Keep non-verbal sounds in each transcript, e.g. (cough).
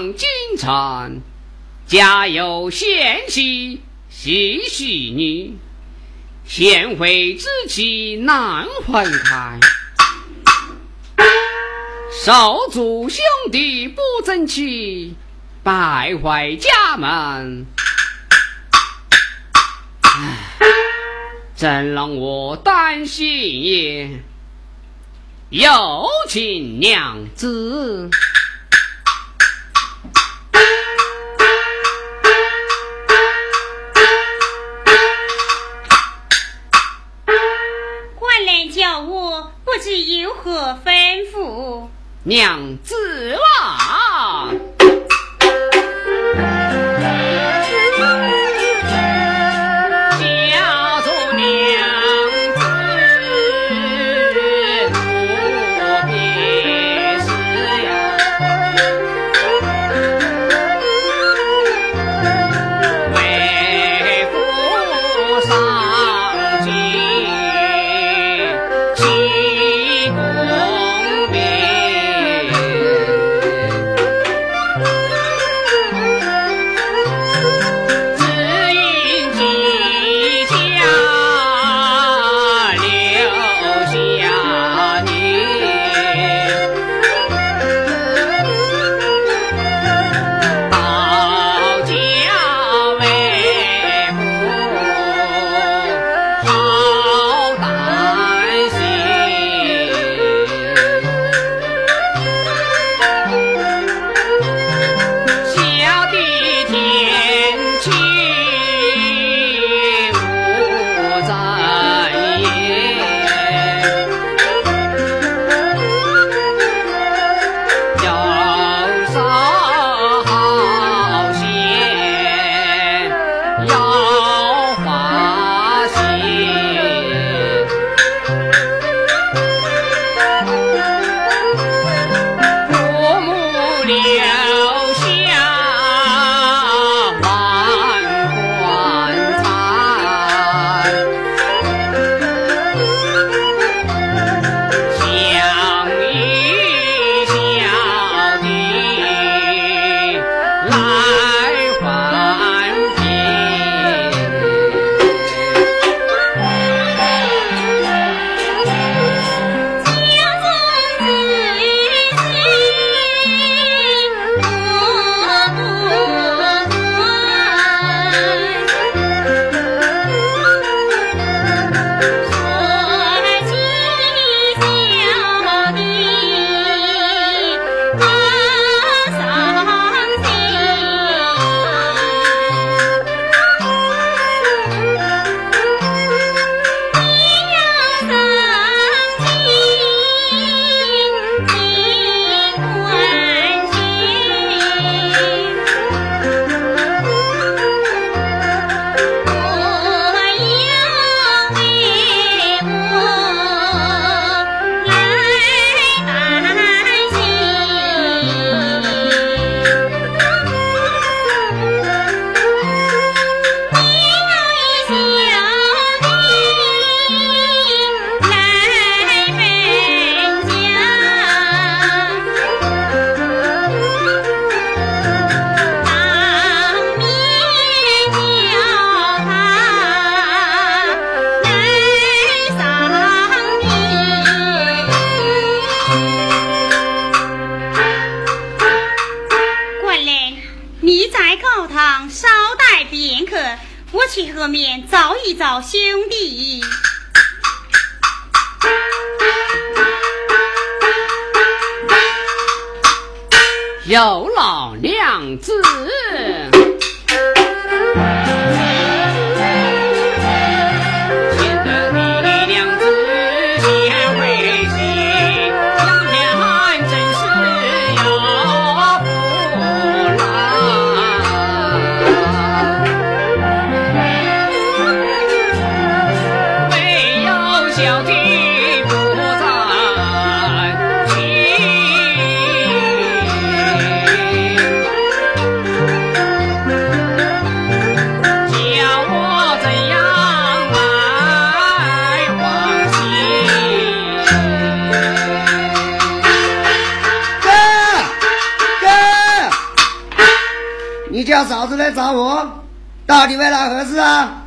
上京城，家有贤妻喜喜女，贤惠之妻难分开。手足兄弟不争气，败坏家门。真让我担心也。有请娘子。不知有何吩咐。娘子啊我去河面找一找兄弟，有老娘子。叫嫂子来找我，到底为了何事啊？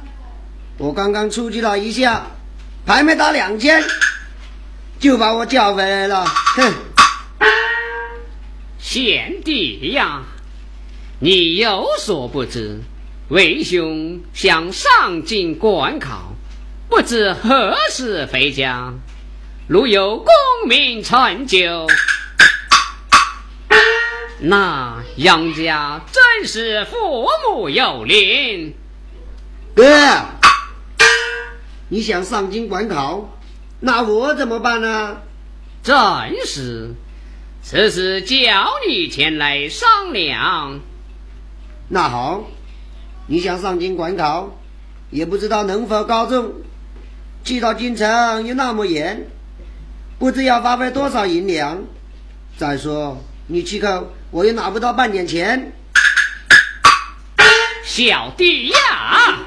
我刚刚出去了一下，还没打两千，就把我叫回来了。哼！贤弟呀，你有所不知，为兄想上京赶考，不知何时回家。如有功名成就，那杨家真是父母有灵。哥，你想上京赶考，那我怎么办呢？正是，此事叫你前来商量。那好，你想上京赶考，也不知道能否高中，去到京城又那么远。不知要花费多少银两？再说你去口，我又拿不到半点钱。小弟呀！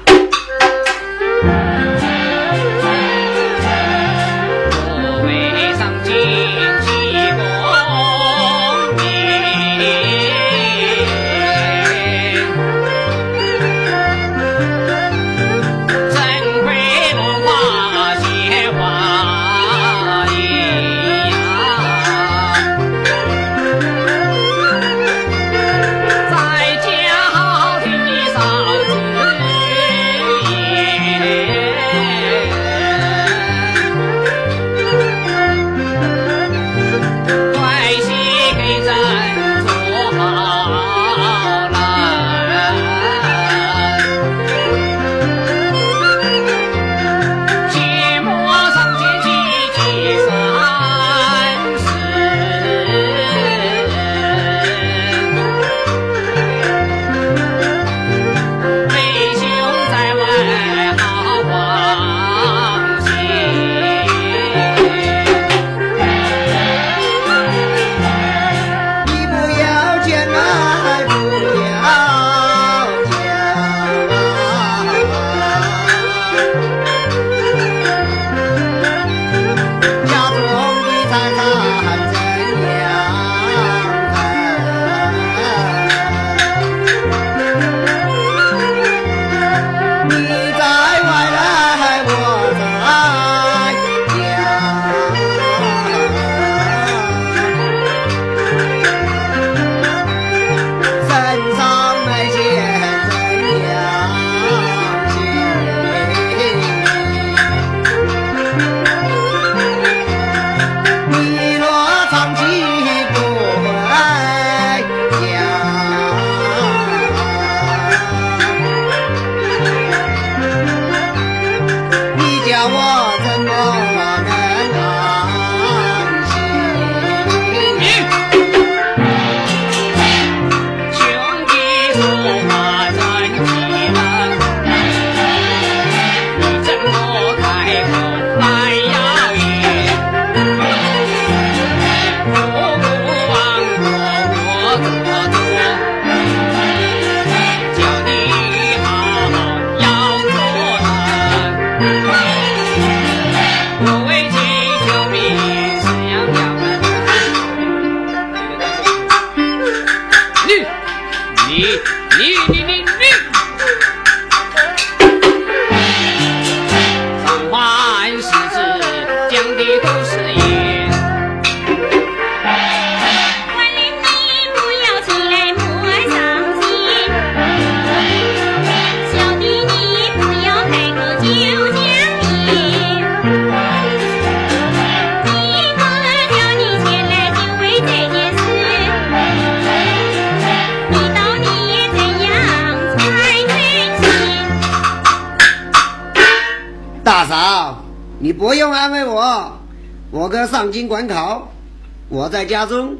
我在家中。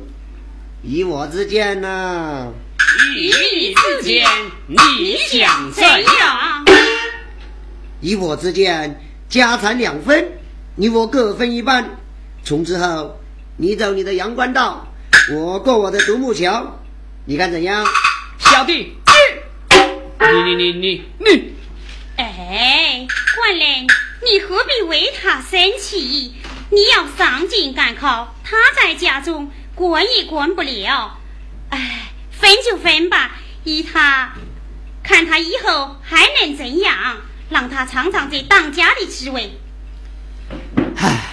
以我之见呢？以你之见，你想怎样？以我之见，家产两分，你我各分一半。从之后，你走你的阳关道，我过我的独木桥，你看怎样？小弟，你你你你你，哎，官人。你何必为他生气？你要上进赶考，他在家中管也管不了。哎，分就分吧，依他看他以后还能怎样，让他尝尝这当家的滋味。唉，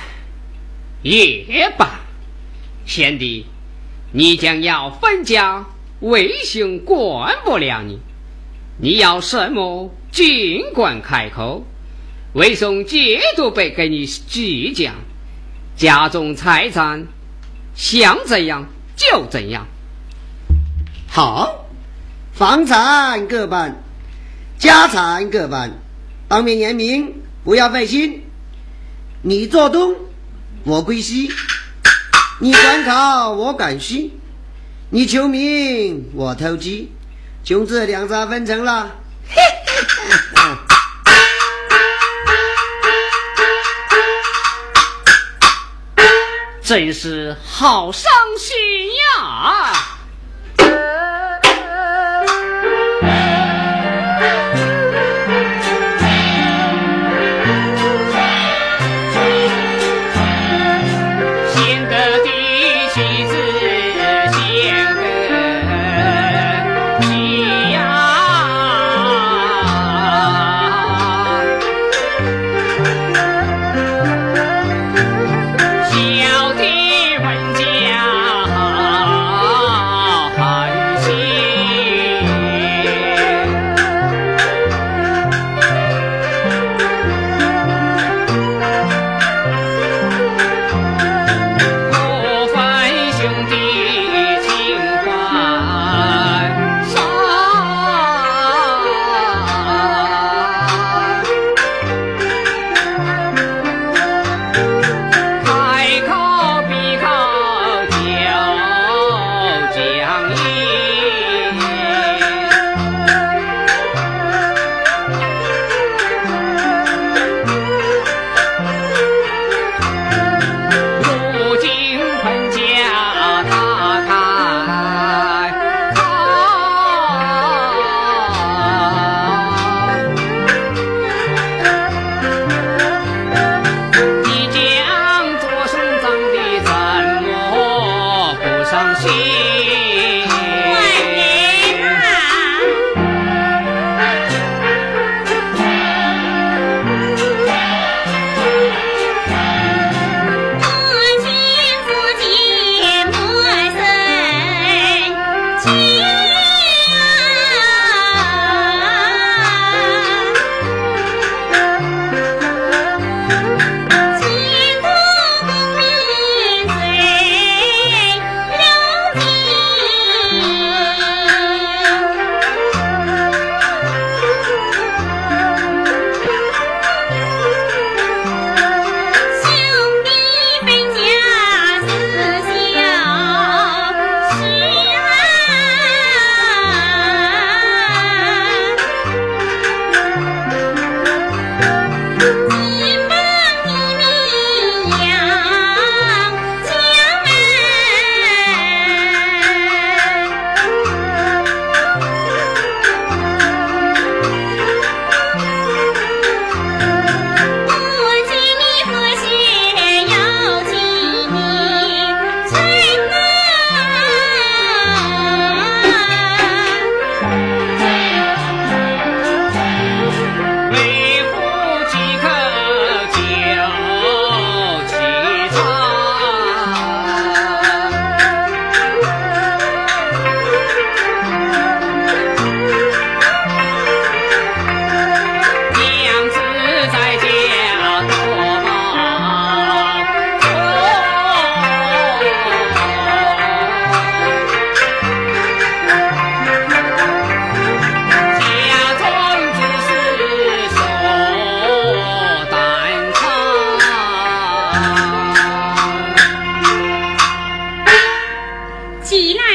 也罢，贤弟，你将要分家，魏兄管不了你。你要什么，尽管开口，魏兄绝都不给你计较。家中财产，想怎样就怎样。好，房产各半，家产各半，当面言明，不要费心。你做东，我归西；你管考，我管西；你求名，我投机。就这两三分成了。(laughs) 真是好伤心呀！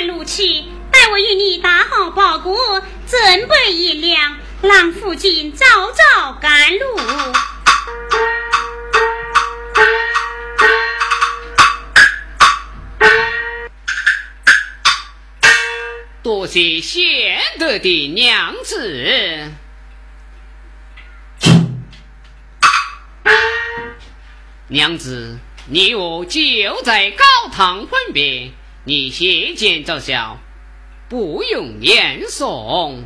路去，待我与你打好包裹，准备银两，让父亲早早赶路。多谢贤德的娘子。娘子，你我就在高堂分别。你先见着笑。不用念诵。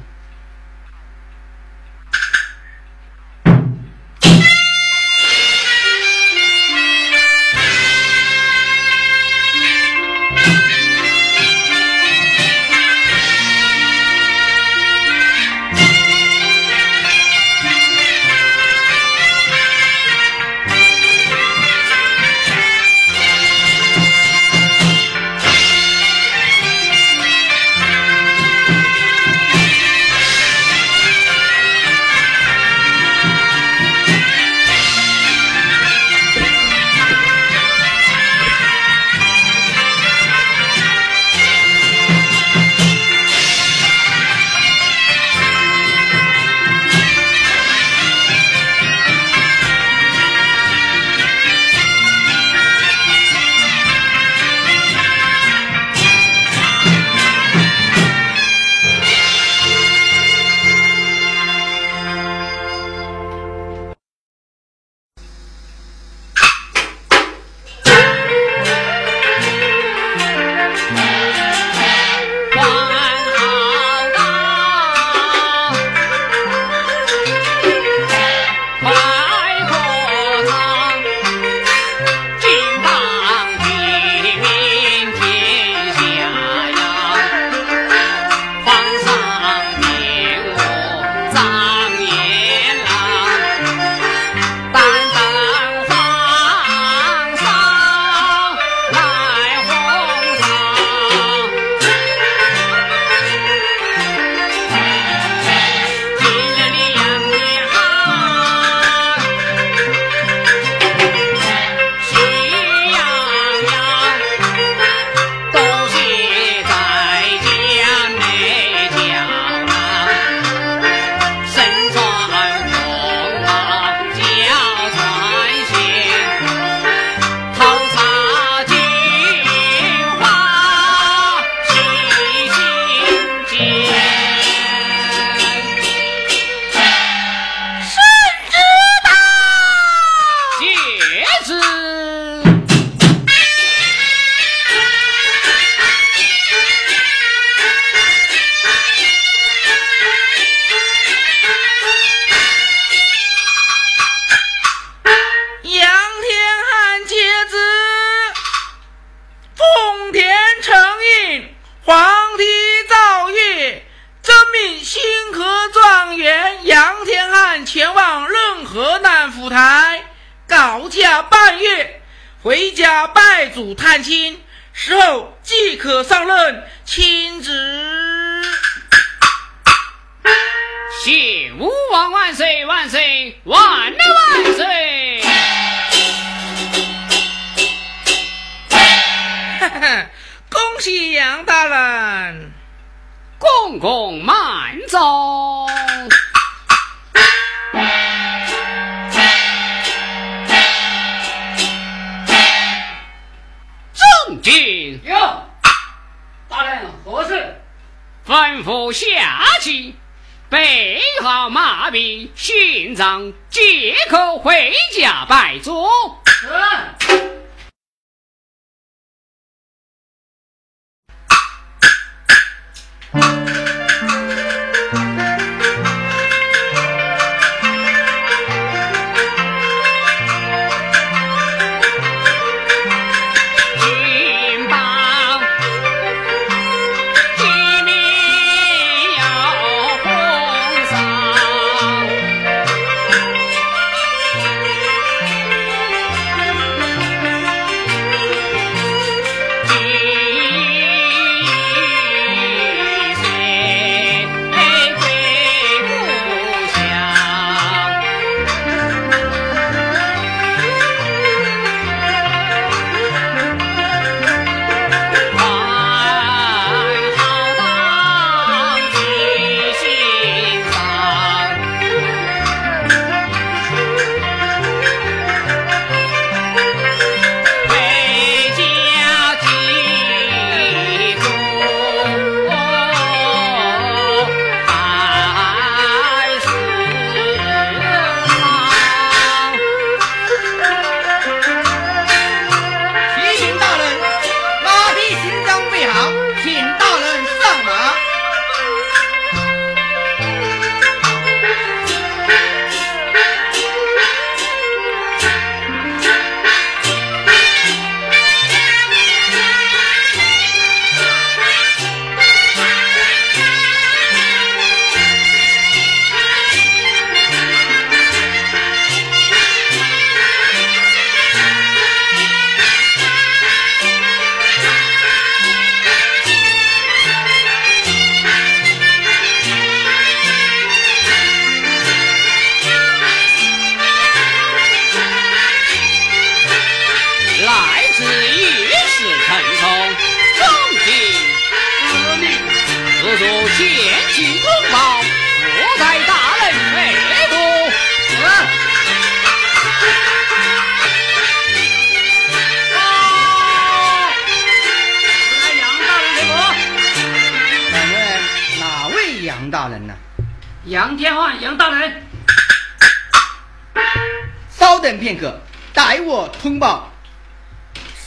片刻，待我通报。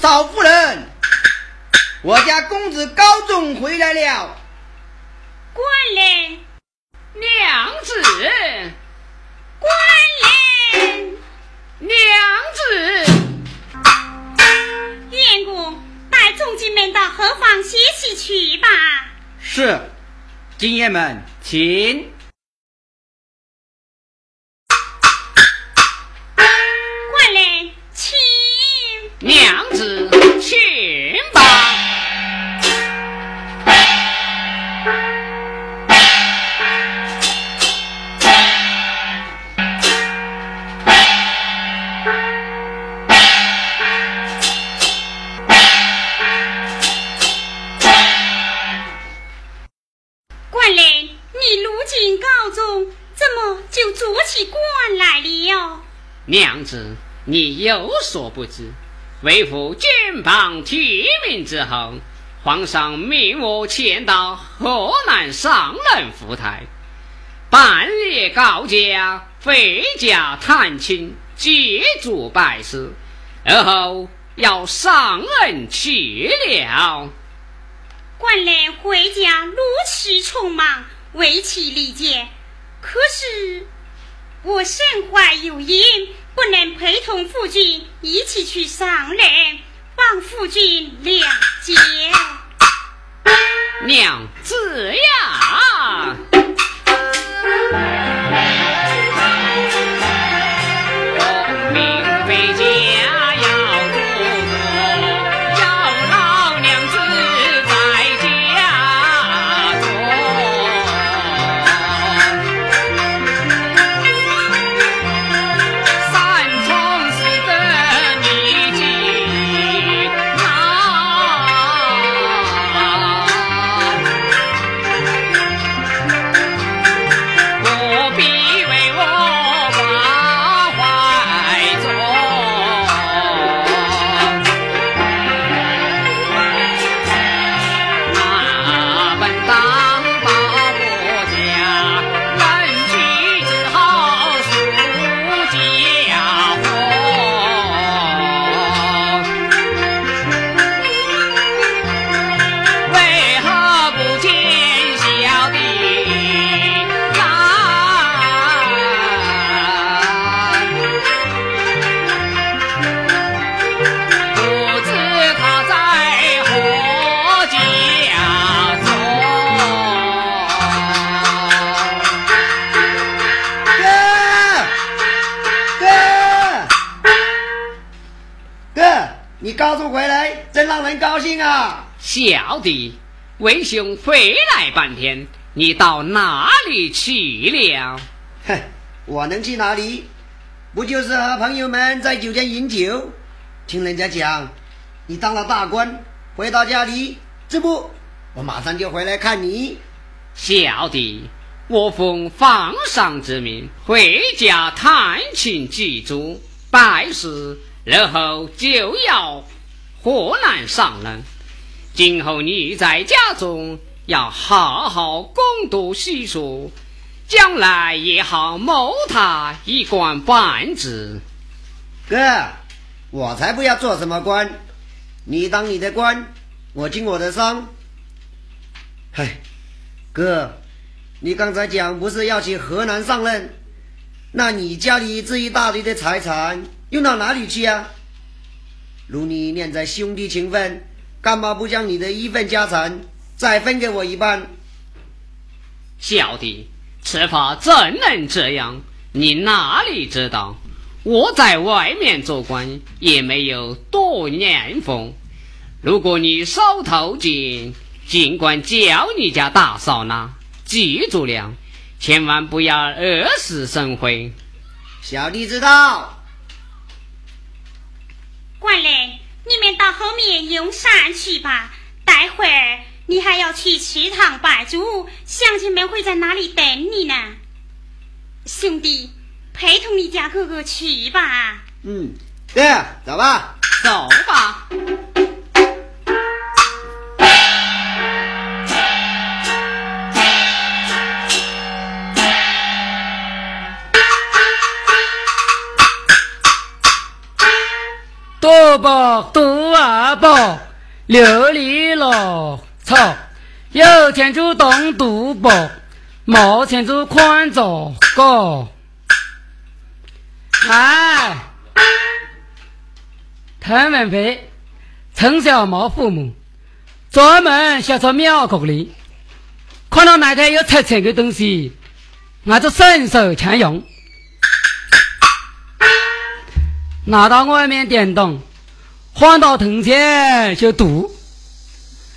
少夫人，我家公子高中回来了。官人，娘子，官人，娘子，燕公带众军们到后房歇息去吧。是，金爷们，请。娘子，请吧。官人，你如今高中，怎么就做起官来了？娘子，你有所不知。为父肩膀提名之后，皇上命我前到河南上任府台，半夜告假，回家探亲，接祖拜师，而后要上任去了。官人回家如此匆忙，为其理解。可是我身怀有孕。不能陪同夫君一起去上任，望夫君谅解。娘子呀！小弟，为兄回来半天，你到哪里去了？哼，我能去哪里？不就是和朋友们在酒店饮酒？听人家讲，你当了大官，回到家里，这不，我马上就回来看你。小弟，我奉皇上之命回家探亲祭祖，拜师，然后就要河南上任。今后你在家中要好好攻读习书，将来也好谋他一官半职。哥，我才不要做什么官，你当你的官，我经我的商。嗨，哥，你刚才讲不是要去河南上任，那你家里这一大堆的财产用到哪里去啊？如你念在兄弟情分。干嘛不将你的一份家产 (laughs) 再分给我一半？小弟，此法怎能这样？你哪里知道？我在外面做官也没有多年风。如果你手头紧，尽管叫你家大嫂呢。记住了，千万不要惹死生非。小弟知道。官人。你们到后面用膳去吧，待会儿你还要去祠堂拜祖，乡亲们会在那里等你呢。兄弟，陪同你家哥哥去吧。嗯，对，走吧，走吧。落多二宝，六里落草，有钱就当赌博，没钱就宽着搞。哎，谭文飞从小没父母，专门想做庙国里，看到那台有值钱的东西，我就伸手抢用。拿到外面电动，换到铜钱就赌。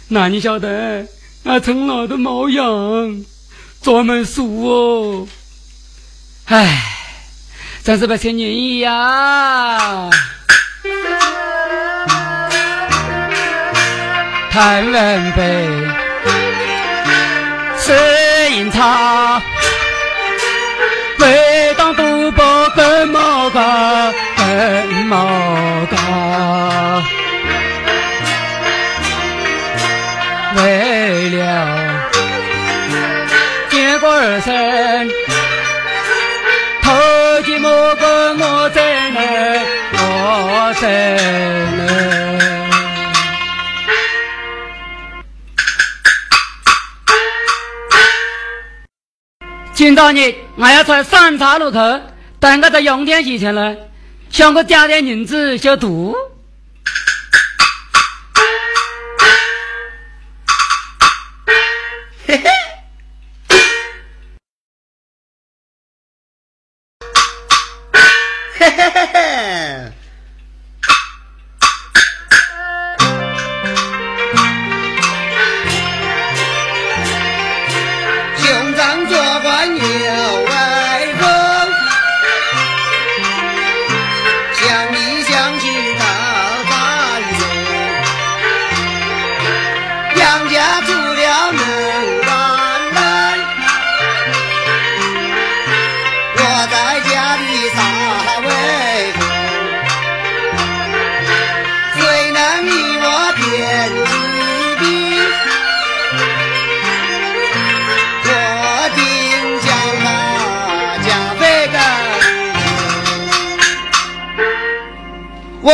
那你晓得，俺从来都没用，专门输哦。唉，真是不成人意呀！贪文杯，吃银茶，为毛高，为了结果而生，头几莫个我在内，我在内。今朝日我要在三岔路口等个在永天西前了。想我加点银子消毒。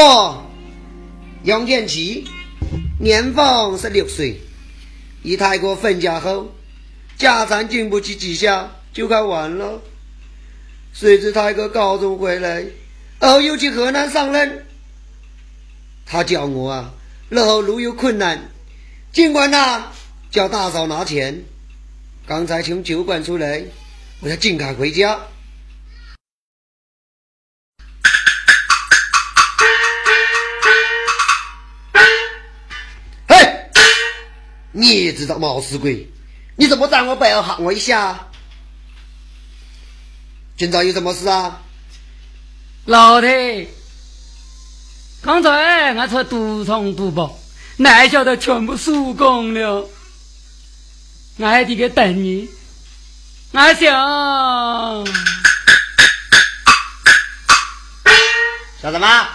我杨建奇，年方十六岁，与太过分家后，家产经不起几下就该完了。谁知太哥高中回来，后又去河南上任。他叫我啊，日后如有困难，尽管呐叫大嫂拿钱。刚才从酒馆出来，我要尽快回家。你也知道冒死鬼，你怎么在我背后喊我一下？今朝有什么事啊？老太，刚才俺在赌场赌博，哪晓得全部输光了。俺还得给等你，俺想想什么？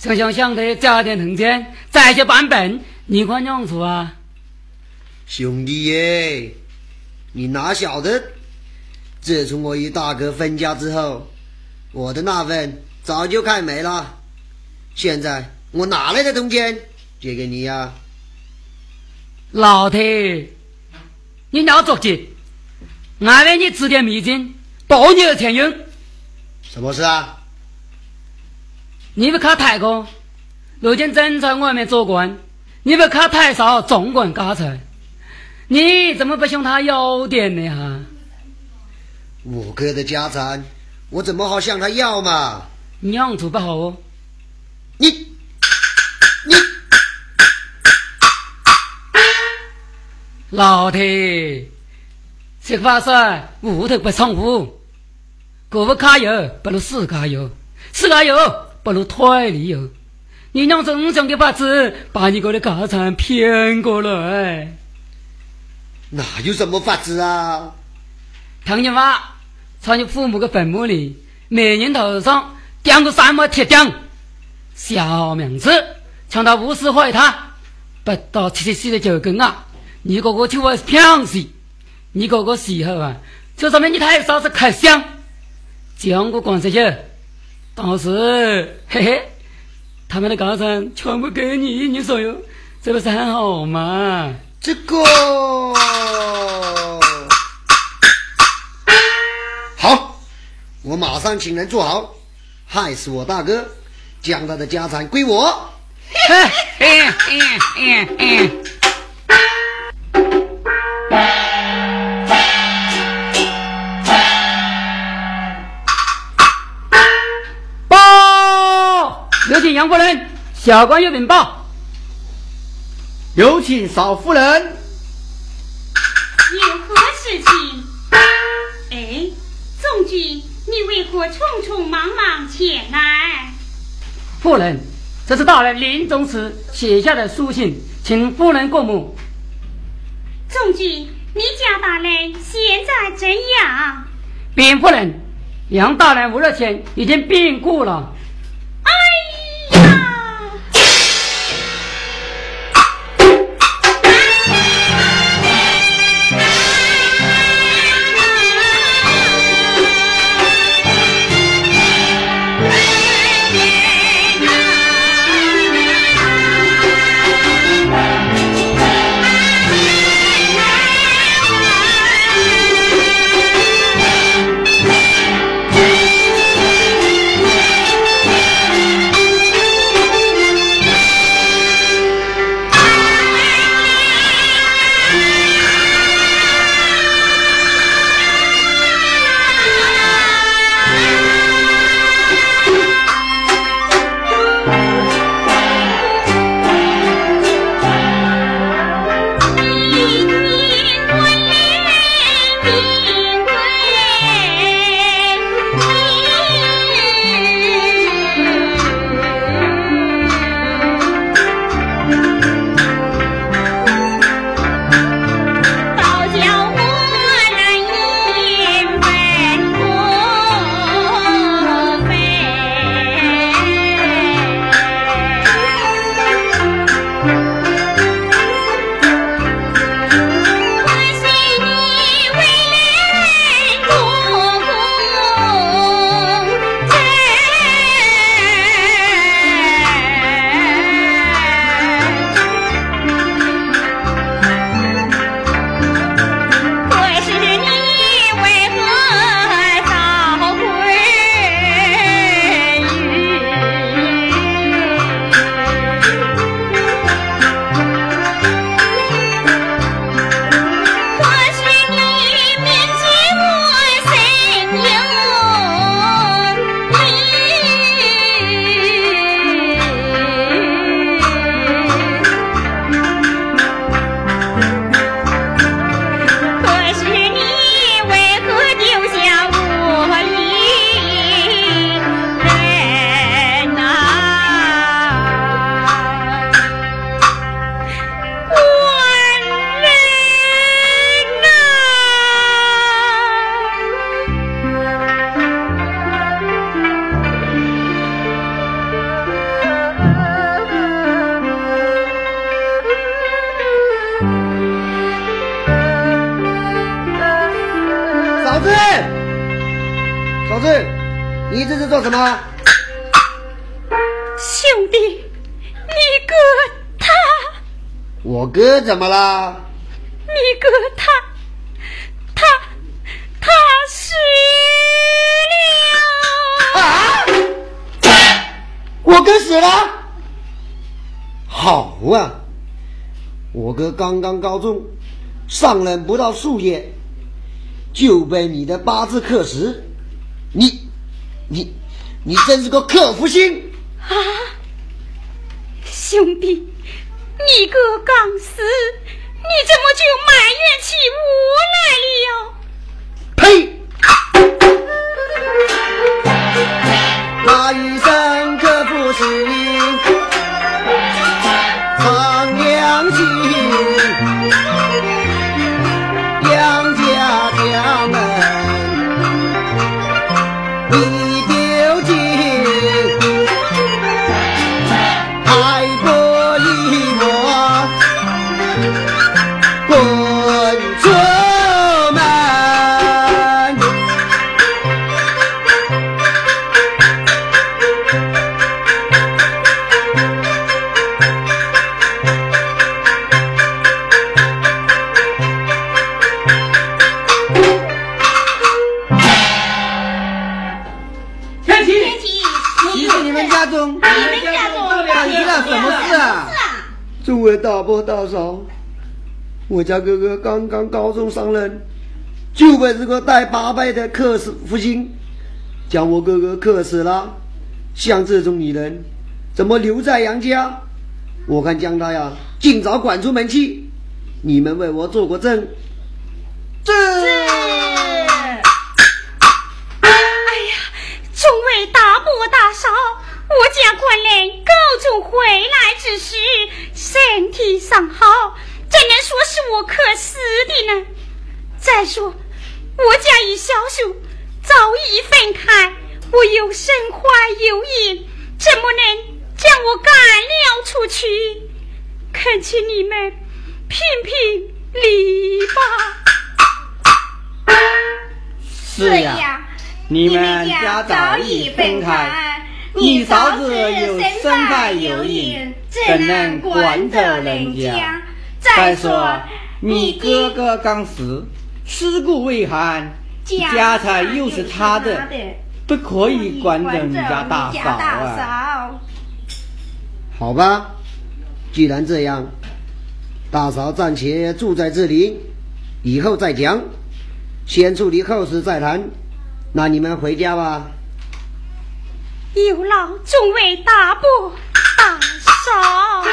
想想想的加点铜钱，再去办本，你管娘处啊？兄弟耶，你哪晓得？自从我与大哥分家之后，我的那份早就快没了。现在我哪来的铜钱借给你呀？老太，你要着急，俺为你指点迷津，保你的钱用。什么事啊？你不看太公，如今正在外面做官；你不看太少，总管家财。你怎么不向他要点呢？哈！我哥的家产，我怎么好向他要嘛？娘子不好哦！你你老太，这话说屋头不上屋，过不卡油不如死卡油，死卡油不如腿里油。你娘总想的法子把你哥的家产骗过来。哪有什么法子啊？唐人话，在你父母的坟墓里，每人头上钉个三枚铁钉，小名字，抢到无事坏他，不到七十四的九根啊！你哥哥就会骗死，你哥哥死后啊，就说明你太嫂子可香，讲个光这些，当时嘿嘿，他们的高山全部给你，你说哟，这不是很好吗？这个好，我马上请人做好。害死我大哥，将他的家产归我。报！有请杨夫人，小官有禀报。有请少夫人。有何事情？哎，宋君，你为何匆匆忙忙前来？夫人，这是大人临终时写下的书信，请夫人过目。宋君，你家大人现在怎样？禀夫人，杨大人五日前已经病故了。哎刚刚高中，上任不到数月，就被你的八字克时。你你你真是个克夫星啊！兄弟。你哥刚死，你怎么就埋怨起我他哥哥刚刚高中上任，就被这个带八百的克死父亲将我哥哥克死了。像这种女人，怎么留在杨家？我看将她呀，尽早赶出门去。你们为我作过证。我家与小叔早已分开，我又身怀有孕，怎么能将我赶了出去？恳请你们评评理吧。是呀，你们家早已分开，你嫂子又身怀有孕，怎能管着人家？再说你哥哥刚死，尸骨未寒，家产又是他的，不可以管着人家大嫂啊。好吧，既然这样，大嫂暂且住在这里，以后再讲。先处理后事再谈，那你们回家吧。有劳众位大伯大嫂。